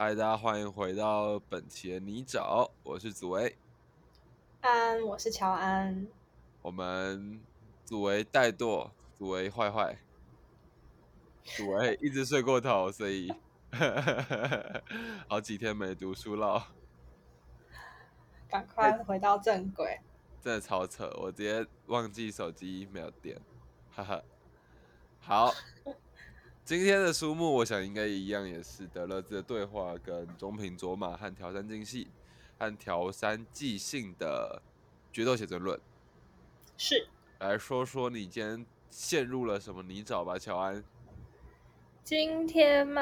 嗨，大家欢迎回到本期的泥沼，我是祖维。安，我是乔安。我们祖维怠惰，祖维坏坏，祖维一直睡过头，所以 好几天没读书了。赶快回到正轨。真的超扯，我直接忘记手机没有电，哈哈。好，今天的书目我想应该一样，也是德勒兹的对话，跟中平卓玛和条山进系和条山纪信的决斗写真论。是，来说说你今天陷入了什么泥沼吧，乔安。今天嘛，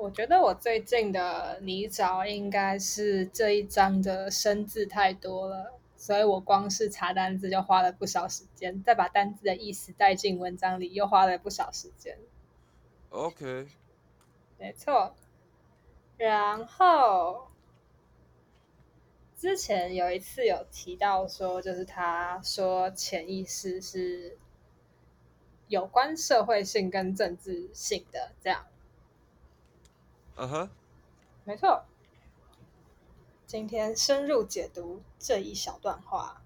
我觉得我最近的泥沼应该是这一章的生字太多了，所以我光是查单字就花了不少时间，再把单字的意思带进文章里又花了不少时间。OK，没错，然后之前有一次有提到说，就是他说潜意识是有关社会性跟政治性的，这样。嗯哼，没错。今天深入解读这一小段话，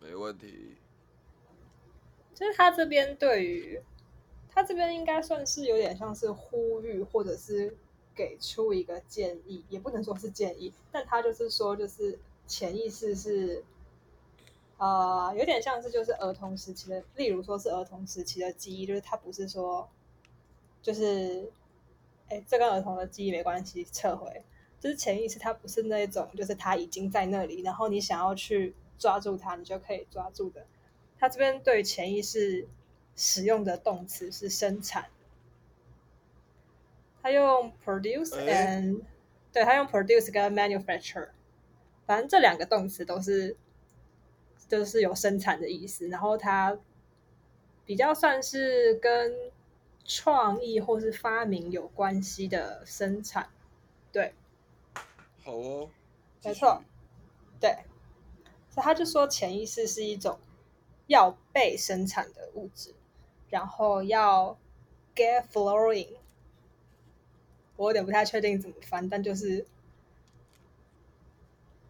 没问题。就是他这边对于他这边应该算是有点像是呼吁，或者是给出一个建议，也不能说是建议，但他就是说，就是潜意识是呃，有点像是就是儿童时期的，例如说是儿童时期的记忆，就是他不是说就是哎，这跟儿童的记忆没关系，撤回。就是潜意识，它不是那种，就是他已经在那里，然后你想要去抓住他，你就可以抓住的。他这边对潜意识使用的动词是生产，他用 produce 哎。and，、对他用 produce 跟 manufacture，反正这两个动词都是就是有生产的意思，然后它比较算是跟创意或是发明有关系的生产，对。好哦，没错，对，所以他就说潜意识是一种要被生产的物质，然后要 get flowing。我有点不太确定怎么翻，但就是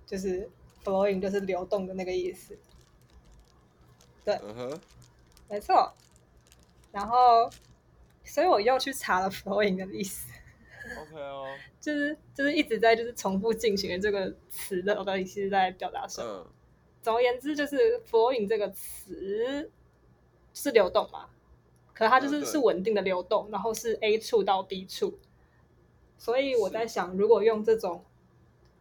就是 flowing 就是流动的那个意思，对，嗯哼，没错。然后，所以我又去查了 flowing 的意思。OK 哦，就是就是一直在就是重复进行的这个词的到底是在表达什么？嗯，总而言之，就是 flowing 这个词是流动嘛，可它就是是稳定的流动，然后是 A 处到 B 处，所以我在想，如果用这种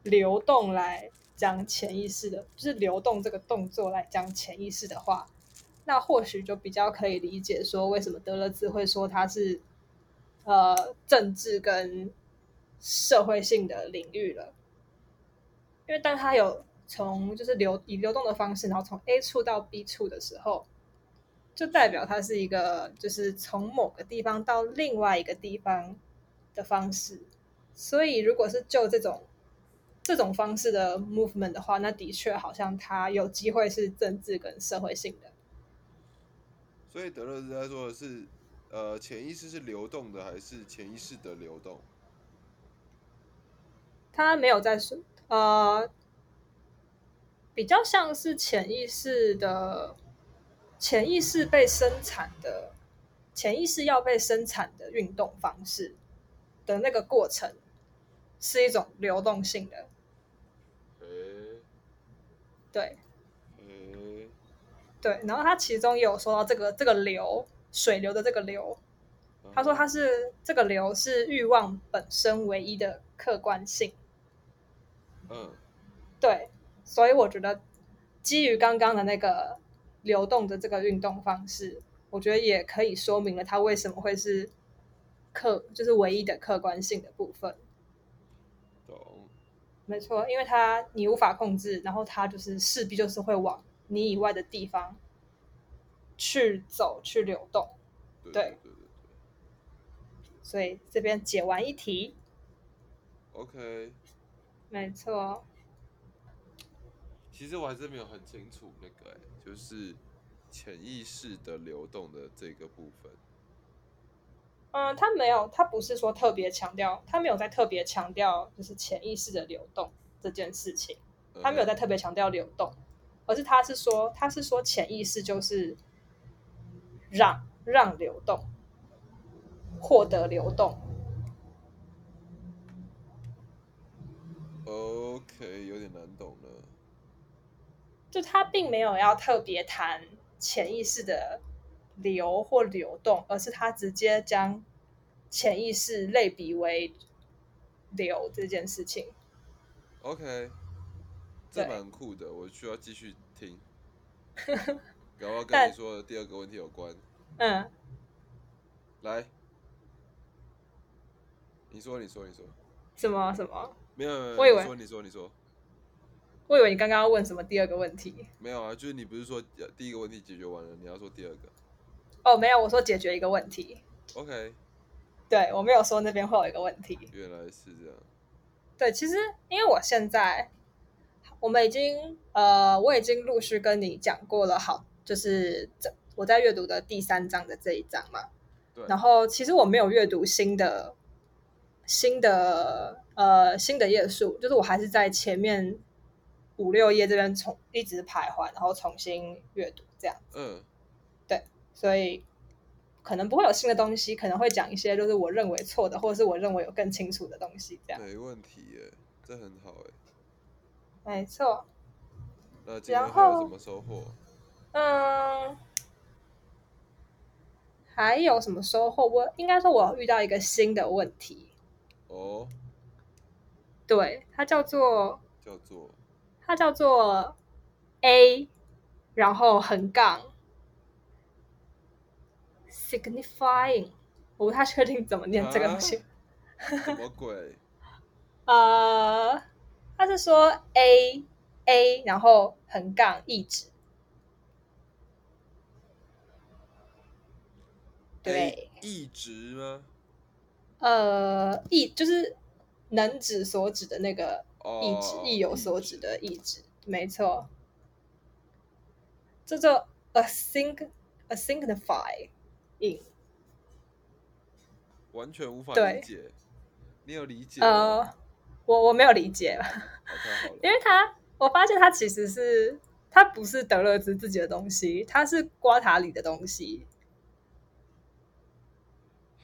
流动来讲潜意识的，就是流动这个动作来讲潜意识的话，那或许就比较可以理解说为什么德勒兹会说它是呃政治跟社会性的领域了。因为当它有从就是流以流动的方式，然后从 A 处到 B 处的时候，就代表它是一个就是从某个地方到另外一个地方的方式。所以，如果是就这种这种方式的 movement 的话，那的确好像它有机会是政治跟社会性的。所以德勒兹在说的是，呃，潜意识是流动的，还是潜意识的流动？他没有在说，呃，比较像是潜意识的潜意识被生产的潜意识要被生产的运动方式的那个过程，是一种流动性的，嗯对。嗯，对。然后他其中也有说到这个这个流水流的这个流，他说他是这个流是欲望本身唯一的客观性。嗯，对，所以我觉得基于刚刚的那个流动的这个运动方式，我觉得也可以说明了它为什么会是客，就是唯一的客观性的部分。懂，没错，因为它你无法控制，然后它就是势必就是会往你以外的地方去走、去流动。对对对对对所以这边解完一题，，OK。没错，其实我还是没有很清楚那个、欸，就是潜意识的流动的这个部分。嗯，他没有，他不是说特别强调，他没有在特别强调就是潜意识的流动这件事情，他没有在特别强调流动，而是他是说，他是说潜意识就是让让流动，获得流动。OK，有点难懂了。就他并没有要特别谈潜意识的流或流动，而是他直接将潜意识类比为流这件事情。OK，这蛮酷的，我需要继续听。搞不好跟你说的第二个问题有关。嗯，来，你说，你说，你说，什么什么？没有，没有，我以为你说，你说，你说，我以为你刚刚要问什么第二个问题。没有啊，就是你不是说呃第一个问题解决完了，你要说第二个哦，没有，我说解决一个问题。？OK，对我没有说那边会有一个问题。原来是这样。对，其实因为我现在我们已经呃，我已经陆续跟你讲过了，好，就是这我在阅读的第三章的这一章嘛。对，然后其实我没有阅读新的新的呃新的页数，就是我还是在前面五六页这边重一直徘徊，然后重新阅读这样，嗯，所以可能不会有新的东西，可能会讲一些就是我认为错的，或者是我认为有更清楚的东西这样。没问题耶，这很好哎。没错，那今然天还有什么收获？嗯，还有什么收获？我应该说我遇到一个新的问题，哦，对，它叫做叫做它叫做 A，然后横杠 signifying，我不太确定怎么念这个东西。什么鬼？呃，他是说 A A，然后横杠意指，对，一直吗？呃，意就是能指所指的那个哦，意志，意有所指的意志，没错。这叫 a think a signify in，完全无法理解。你有理解吗？呃，我我没有理解。因为他我发现他其实是他不是德勒兹自己的东西，他是瓜塔里的东西。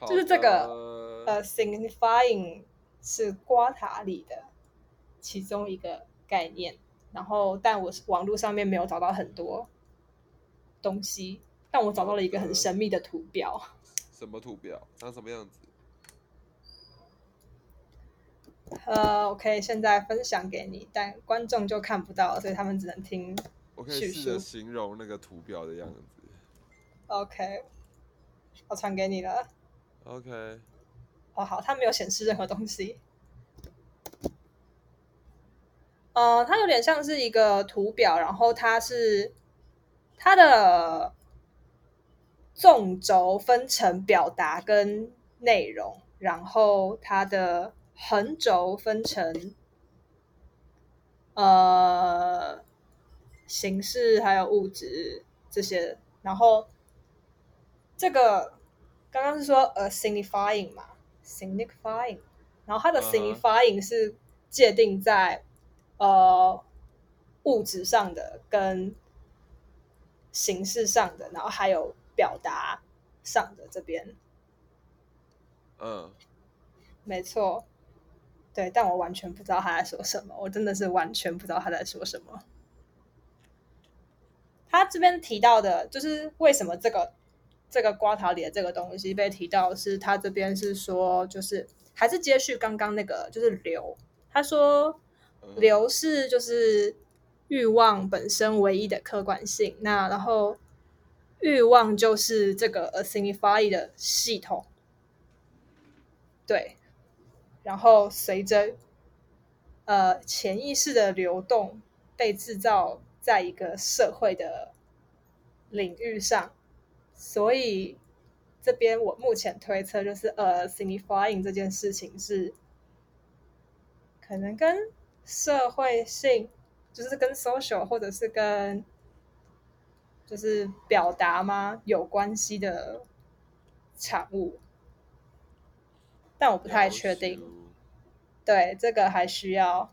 就是这个的呃，signifying 是瓜塔里的其中一个概念，然后但我网络上面没有找到很多东西，但我找到了一个很神秘的图表。什么图表？长什么样子？呃，我可以现在分享给你，但观众就看不到，所以他们只能听。我可以叙试着形容那个图表的样子。OK，我传给你了。OK，哦，好，它没有显示任何东西。呃，它有点像是一个图表，然后它是它的纵轴分成表达跟内容，然后它的横轴分成呃形式还有物质这些，然后这个刚刚是说呃 signifying 嘛，signifying，然后它的 signifying 是界定在呃物质上的跟形式上的，然后还有表达上的这边，嗯，没错，对，但我完全不知道他在说什么，我真的是完全不知道他在说什么。他这边提到的，就是为什么这个这个瓜塔里的这个东西被提到，是他这边是说，就是还是接续刚刚那个，就是流。他说嗯流是就是欲望本身唯一的客观性，那然后欲望就是这个 a signify 的系统，对，然后随着呃潜意识的流动被制造在一个社会的领域上，所以这边我目前推测就是呃 signifying 这件事情是可能跟社会性，就是跟 social 或者是跟就是表达吗有关系的产物。但我不太确定。对，这个还需要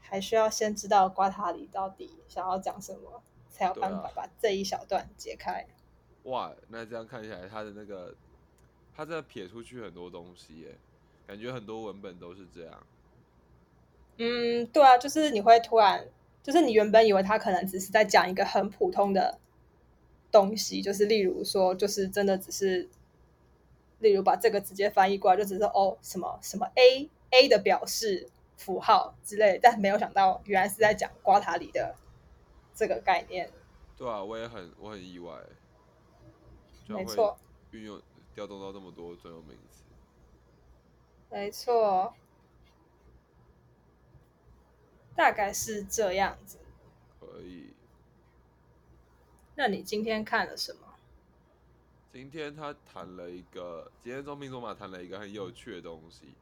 还需要先知道瓜塔里到底想要讲什么，才有办法把这一小段解开。哇，那这样看起来，他的那个他在撇出去很多东西耶，感觉很多文本都是这样。嗯，对啊，就是你会突然，就是你原本以为他可能只是在讲一个很普通的东西，就是例如说，就是真的只是，例如把这个直接翻译过来，就只是哦什么什么 A A 的表示符号之类，但没有想到原来是在讲瓜塔里的这个概念。对啊，我也很我很意外。没错，运用调动到这么多专有名词。没错，大概是这样子。可以。那你今天看了什么？今天他谈了一个，今天中平卓玛谈了一个很有趣的东西。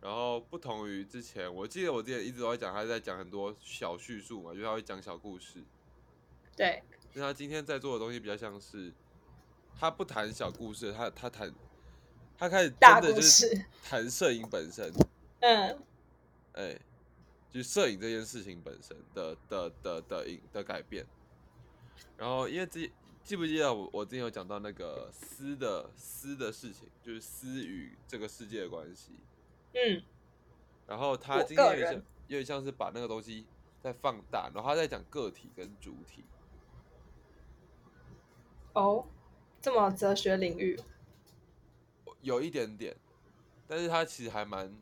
然后不同于之前，我记得我之前一直都在讲，他在讲很多小叙述嘛，就他会讲小故事。对。那他今天在做的东西比较像是。他不谈小故事，他他谈，他开始真的就是谈摄影本身，嗯，哎，就摄影这件事情本身的的的的影的改变。然后因为记记不记得我我之前有讲到那个私的私的事情，就是私与这个世界的关系，嗯，然后他今天有点有点像是把那个东西在放大，然后他在讲个体跟主体，哦。这么哲学领域，有一点点，但是他其实还蛮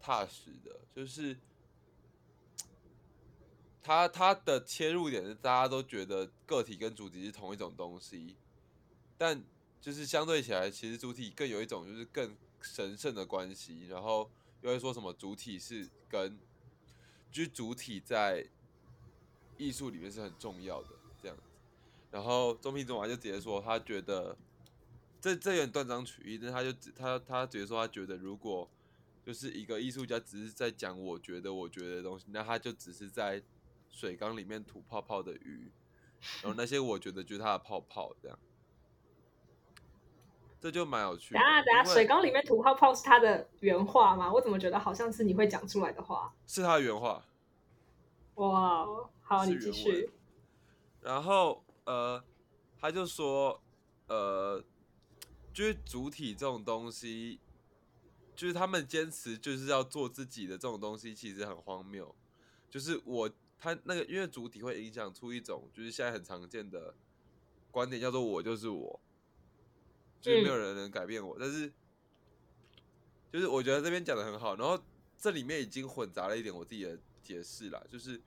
踏实的，就是他他的切入点是大家都觉得个体跟主体是同一种东西，但就是相对起来，其实主体更有一种就是更神圣的关系，然后又会说什么主体是跟，就是主体在艺术里面是很重要的这样子。然后中平中华就直接说，他觉得这这有点断章取义，但他就他他直接说，他觉得如果就是一个艺术家只是在讲我觉得我觉得的东西，那他就只是在水缸里面吐泡泡的鱼，然后那些我觉得就是它的泡泡这样，这就蛮有趣。等下等下，水缸里面吐泡泡是他的原话吗？我怎么觉得好像是你会讲出来的话？是他的原话。哇，好，你继续。然后。呃，他就说，呃，就是主体这种东西，就是他们坚持就是要做自己的这种东西，其实很荒谬。就是我他那个，因为主体会影响出一种，就是现在很常见的观点，叫做我就是我，就是没有人能改变我。但是，就是我觉得这边讲的很好，然后这里面已经混杂了一点我自己的解释了，就是。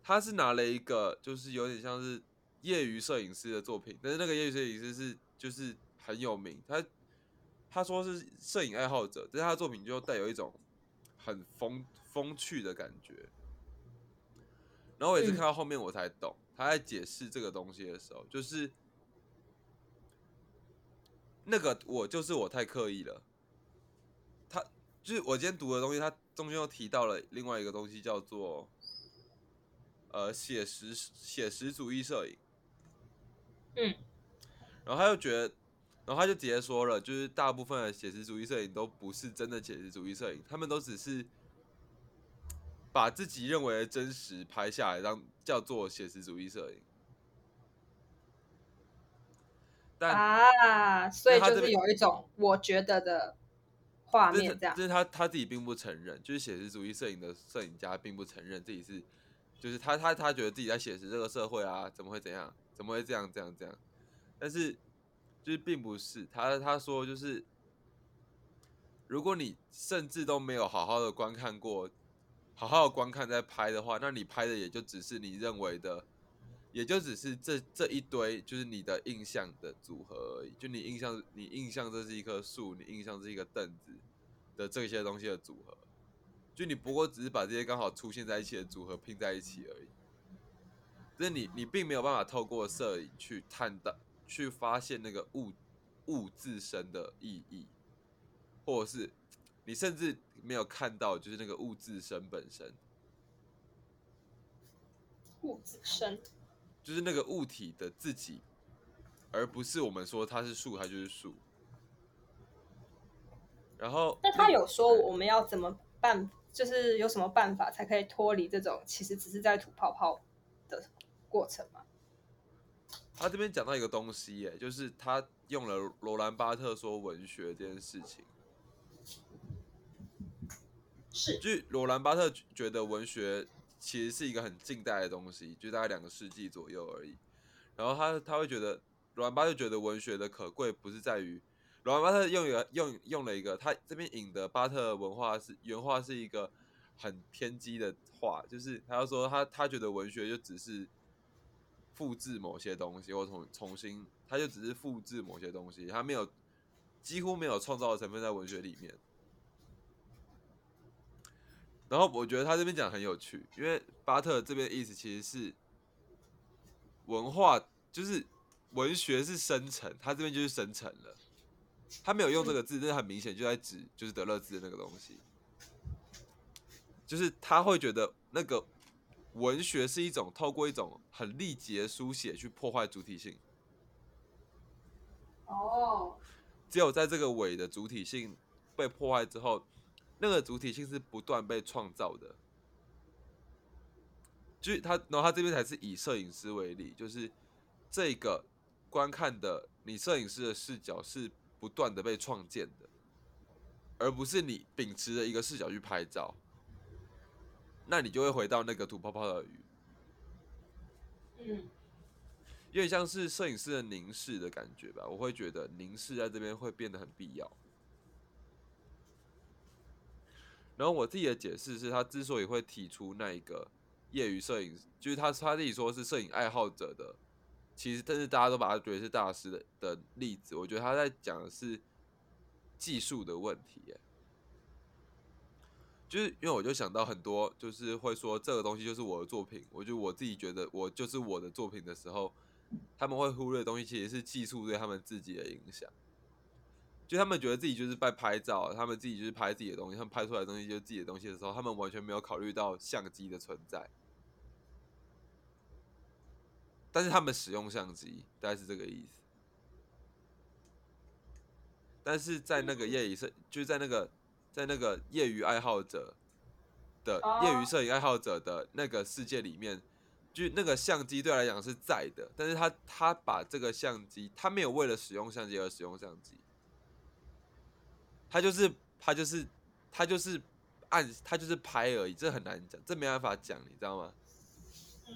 他是拿了一个，就是有点像是业余摄影师的作品，但是那个业余摄影师是就是很有名，他他说是摄影爱好者，但是他的作品就带有一种很风风趣的感觉。然后我也是看到后面我才懂，他在解释这个东西的时候，就是那个我就是我太刻意了。他就是我今天读的东西，他中间又提到了另外一个东西，叫做。呃，写实写实主义摄影，嗯，然后他又觉得，然后他就直接说了，就是大部分的写实主义摄影都不是真的写实主义摄影，他们都只是把自己认为的真实拍下来，当叫做写实主义摄影。但啊，所以就是有一种我觉得的画面，这样，就是他他自己并不承认，就是写实主义摄影的摄影家并不承认自己是。就是他，他，他觉得自己在写实这个社会啊，怎么会怎样？怎么会这样？这样这样？但是，就是并不是他，他说就是，如果你甚至都没有好好的观看过，好好观看再拍的话，那你拍的也就只是你认为的，也就只是这这一堆就是你的印象的组合而已。就你印象，你印象这是一棵树，你印象是一个凳子的这些东西的组合。就你不过只是把这些刚好出现在一起的组合拼在一起而已，就是你你并没有办法透过摄影去探到、去发现那个物物自身的意义，或者是你甚至没有看到就是那个物自身本身，物自身就是那个物体的自己，而不是我们说它是树，它就是树。然后，那他有说我们要怎么办，就是有什么办法才可以脱离这种其实只是在吐泡泡的过程吗？他这边讲到一个东西，耶，就是他用了罗兰巴特说文学这件事情，是，就罗兰巴特觉得文学其实是一个很近代的东西，就大概两个世纪左右而已。然后他他会觉得罗兰巴特觉得文学的可贵不是在于罗兰巴特用一个用用了一个他这边引的巴特文化是原话是一个很偏激的话，就是他要说他他觉得文学就只是。复制某些东西，或重重新，他就只是复制某些东西，他没有几乎没有创造的成分在文学里面。然后我觉得他这边讲很有趣，因为巴特这边的意思其实是文化，就是文学是生成，他这边就是生成了，他没有用这个字，但是很明显就在指就是德勒兹的那个东西，就是他会觉得那个。文学是一种透过一种很立即的书写去破坏主体性。哦。只有在这个伪的主体性被破坏之后，那个主体性是不断被创造的。就是他，然后他这边才是以摄影师为例，就是这个观看的你摄影师的视角是不断的被创建的，而不是你秉持着一个视角去拍照。那你就会回到那个吐泡泡的鱼，嗯，有点像是摄影师的凝视的感觉吧。我会觉得凝视在这边会变得很必要。然后我自己的解释是他之所以会提出那一个业余摄影，就是他他自己说是摄影爱好者的，其实但是大家都把他觉得是大师的的例子。我觉得他在讲的是技术的问题，耶。就是因为我就想到很多，就是会说这个东西就是我的作品，我就我自己觉得我就是我的作品的时候，他们会忽略的东西其实是技术对他们自己的影响。就他们觉得自己就是在拍照，他们自己就是拍自己的东西，他们拍出来的东西就是自己的东西的时候，他们完全没有考虑到相机的存在。但是他们使用相机，大概是这个意思。但是在那个业余摄就是在那个。在那个业余爱好者的业余摄影爱好者的那个世界里面，就那个相机对来讲是在的，但是他他把这个相机，他没有为了使用相机而使用相机，他就是他就是他就是按他就是拍而已，这很难讲，这没办法讲，你知道吗？嗯。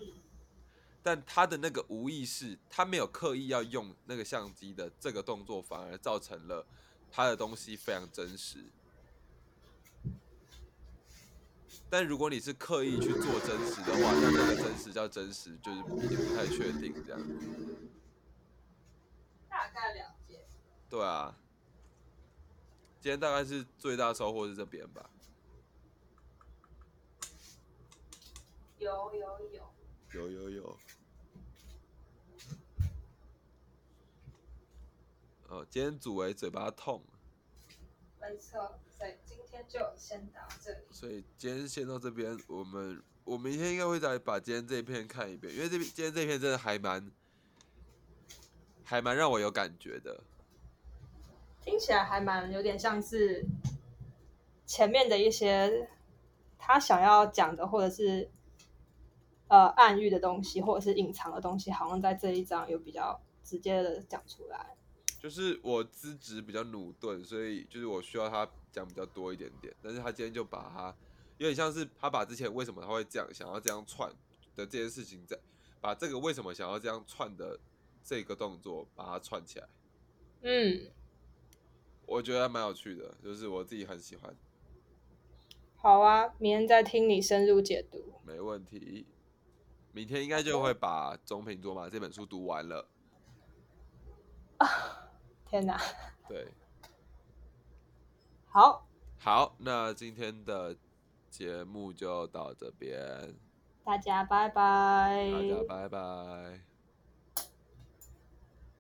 但他的那个无意识，他没有刻意要用那个相机的这个动作，反而造成了他的东西非常真实。但如果你是刻意去做真实的话，那那个真实叫真实，就是也不太确定这样。大概了解。对啊，今天大概是最大收获是这边吧。有有有。有有有。哦，今天组为嘴巴痛。没错。所以今天就先到这里。所以今天先到这边，我们我明天应该会再把今天这一片看一遍，因为这边今天这片真的还蛮还蛮让我有感觉的。听起来还蛮有点像是前面的一些他想要讲的，或者是呃暗喻的东西，或者是隐藏的东西，好像在这一章有比较直接的讲出来。就是我资质比较努钝，所以就是我需要他讲比较多一点点。但是他今天就把他有点像是他把之前为什么他会这样想要这样串的这件事情，在把这个为什么想要这样串的这个动作把它串起来。嗯，我觉得蛮有趣的，就是我自己很喜欢。好啊，明天再听你深入解读。没问题，明天应该就会把《中平卓玛》这本书读完了。啊。天哪！对，好，好，那今天的节目就到这边，大家拜拜，大家拜拜。